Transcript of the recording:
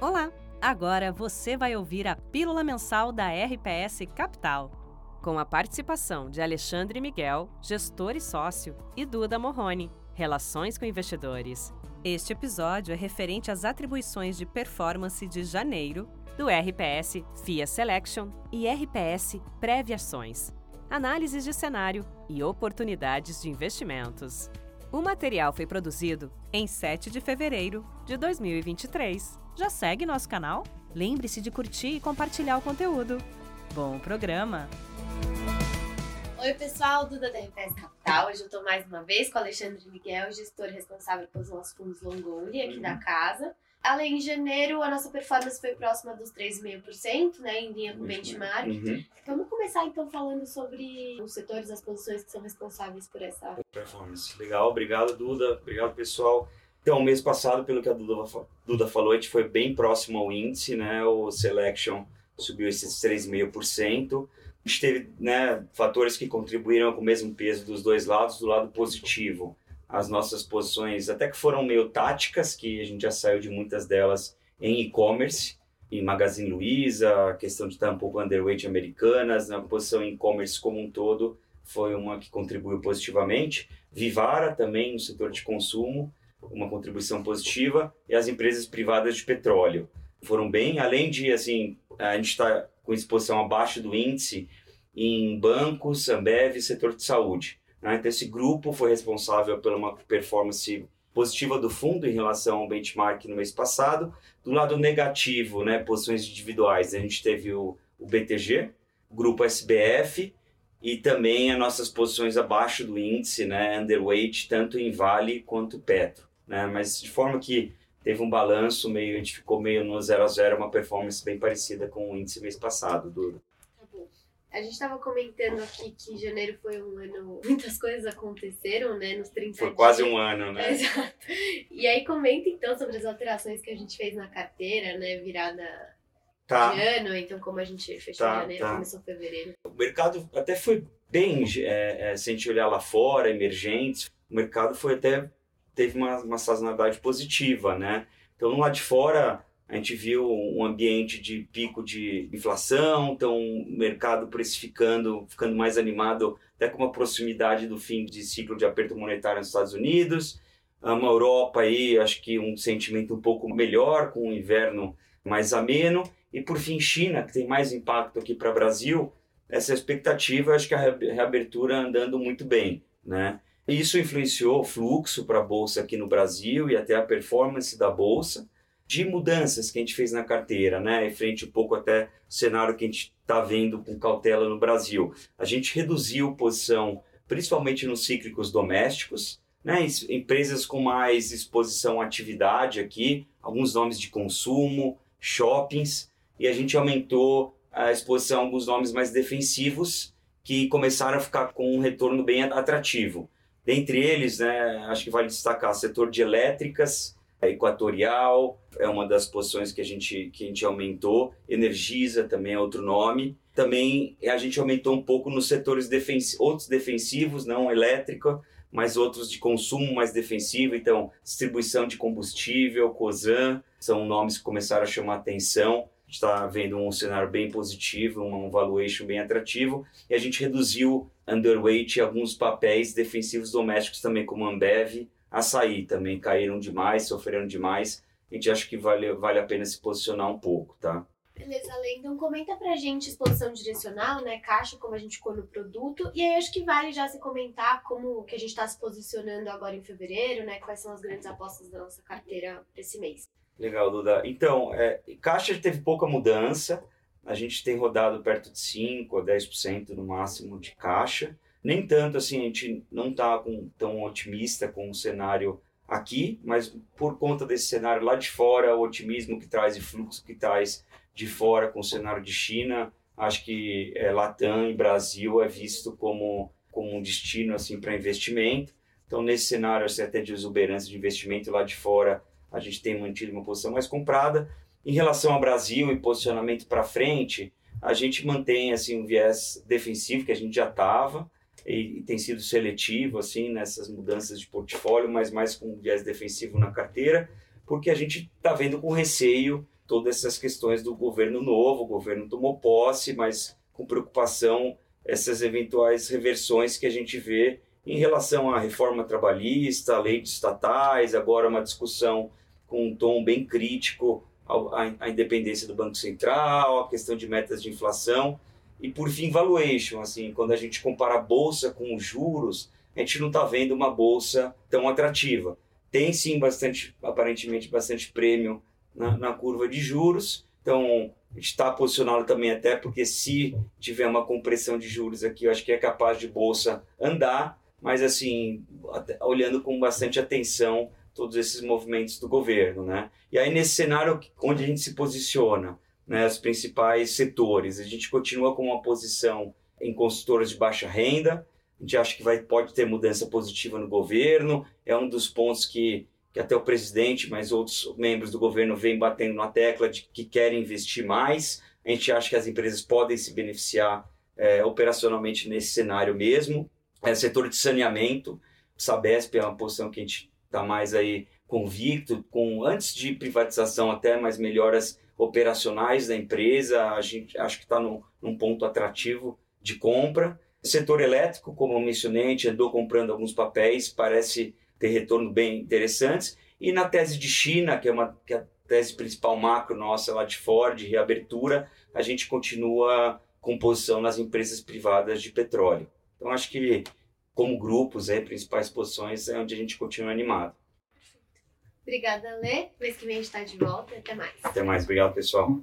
Olá! Agora você vai ouvir a Pílula Mensal da RPS Capital. Com a participação de Alexandre Miguel, gestor e sócio, e Duda Morrone, Relações com Investidores. Este episódio é referente às atribuições de performance de janeiro do RPS FIA Selection e RPS Previações, análises de cenário e oportunidades de investimentos. O material foi produzido em 7 de fevereiro de 2023. Já segue nosso canal? Lembre-se de curtir e compartilhar o conteúdo. Bom programa! Oi, pessoal, Duda da RPS Capital. Hoje eu estou mais uma vez com o Alexandre Miguel, gestor responsável pelos nossos fundos long only aqui uhum. da casa. Além em janeiro, a nossa performance foi próxima dos 3,5%, né, em linha com o benchmark. Uhum. Vamos começar então falando sobre os setores, as posições que são responsáveis por essa performance. Legal, obrigado Duda, obrigado pessoal. Então, mês passado, pelo que a Duda, Duda falou, a gente foi bem próximo ao índice, né? O Selection subiu esses 3,5%. A gente teve né, fatores que contribuíram com o mesmo peso dos dois lados, do lado positivo as nossas posições até que foram meio táticas, que a gente já saiu de muitas delas em e-commerce, em Magazine Luiza, a questão de estar um pouco underweight americanas, na posição em e-commerce como um todo, foi uma que contribuiu positivamente. Vivara também no setor de consumo, uma contribuição positiva, e as empresas privadas de petróleo foram bem, além de, assim, a gente está com exposição abaixo do índice em bancos, Ambev e setor de saúde. Né? Então, esse grupo foi responsável pela uma performance positiva do fundo em relação ao benchmark no mês passado. Do lado negativo, né, posições individuais, a gente teve o, o BTG, o grupo SBF e também as nossas posições abaixo do índice, né, underweight, tanto em Vale quanto Petro. Né? Mas de forma que teve um balanço meio, a gente ficou meio no 0 a 0 uma performance bem parecida com o índice mês passado, Duda. A gente estava comentando aqui que janeiro foi um ano. Muitas coisas aconteceram, né? Nos 30 Foi dias. quase um ano, né? Exato. E aí comenta então sobre as alterações que a gente fez na carteira, né? Virada tá. de ano, então como a gente fechou tá, janeiro, tá. começou fevereiro. O mercado até foi bem, é, é, se a gente olhar lá fora, emergentes, o mercado foi até. teve uma, uma sazonalidade positiva, né? Então, lá de fora, a gente viu um ambiente de pico de inflação, então o mercado precificando, ficando mais animado, até com uma proximidade do fim de ciclo de aperto monetário nos Estados Unidos. Uma Europa aí, acho que um sentimento um pouco melhor, com o inverno mais ameno. E por fim, China, que tem mais impacto aqui para o Brasil, essa expectativa, acho que a reabertura andando muito bem, né? Isso influenciou o fluxo para a bolsa aqui no Brasil e até a performance da bolsa de mudanças que a gente fez na carteira, né? E frente um pouco até o cenário que a gente está vendo com cautela no Brasil. A gente reduziu posição, principalmente nos cíclicos domésticos, né? Empresas com mais exposição à atividade aqui, alguns nomes de consumo, shoppings, e a gente aumentou a exposição a alguns nomes mais defensivos que começaram a ficar com um retorno bem atrativo. Dentre eles, né, acho que vale destacar o setor de elétricas, Equatorial é uma das posições que a gente, que a gente aumentou. Energisa também é outro nome. Também a gente aumentou um pouco nos setores outros defensivos, não elétrica, mas outros de consumo mais defensivo. Então, distribuição de combustível, COSAN, são nomes que começaram a chamar atenção. A gente está vendo um cenário bem positivo, um valuation bem atrativo. E a gente reduziu underweight alguns papéis defensivos domésticos também, como Ambev, Açaí também caíram demais, sofreram demais. A gente acha que vale, vale a pena se posicionar um pouco, tá? Beleza, Lê. Então comenta pra gente exposição direcional, né? Caixa, como a gente cor no produto. E aí acho que vale já se comentar como que a gente está se posicionando agora em fevereiro, né? Quais são as grandes apostas da nossa carteira para esse mês. Legal, Duda. Então, é, caixa teve pouca mudança. A gente tem rodado perto de 5 a 10% no máximo de caixa. Nem tanto assim, a gente não está tão otimista com o cenário aqui, mas por conta desse cenário lá de fora, o otimismo que traz e fluxo que traz de fora com o cenário de China, acho que é, Latam e Brasil é visto como, como um destino assim para investimento. Então, nesse cenário assim, até de exuberância de investimento lá de fora, a gente tem mantido uma posição mais comprada. Em relação ao Brasil e posicionamento para frente, a gente mantém assim um viés defensivo que a gente já estava e, e, tem sido seletivo assim nessas mudanças de portfólio, mas mais com viés defensivo na carteira, porque a gente está vendo com receio todas essas questões do governo novo, o governo tomou posse, mas com preocupação essas eventuais reversões que a gente vê em relação à reforma trabalhista, a lei de estatais, agora uma discussão com um tom bem crítico à independência do Banco Central, a questão de metas de inflação e por fim valuation, assim, quando a gente compara a bolsa com os juros, a gente não está vendo uma bolsa tão atrativa. Tem sim bastante, aparentemente bastante prêmio na, na curva de juros, então a gente está posicionado também até porque se tiver uma compressão de juros aqui, eu acho que é capaz de bolsa andar, mas assim, olhando com bastante atenção todos esses movimentos do governo, né? E aí nesse cenário onde a gente se posiciona, né, os principais setores, a gente continua com uma posição em consultoras de baixa renda, a gente acha que vai, pode ter mudança positiva no governo, é um dos pontos que que até o presidente, mas outros membros do governo vêm batendo na tecla de que querem investir mais. A gente acha que as empresas podem se beneficiar é, operacionalmente nesse cenário mesmo. É, setor de saneamento, Sabesp é uma posição que a gente está mais aí convicto, com antes de privatização até mais melhoras operacionais da empresa, a gente acho que está num, num ponto atrativo de compra. Setor elétrico, como eu mencionei, a gente andou comprando alguns papéis, parece ter retorno bem interessantes. E na tese de China, que é, uma, que é a tese principal macro nossa lá de Ford, reabertura, a gente continua com posição nas empresas privadas de petróleo. Então, acho que, como grupos, é, principais posições, é onde a gente continua animado. Obrigada, Lê. Mês que vem a gente está de volta. Até mais. Até mais. Obrigado, pessoal.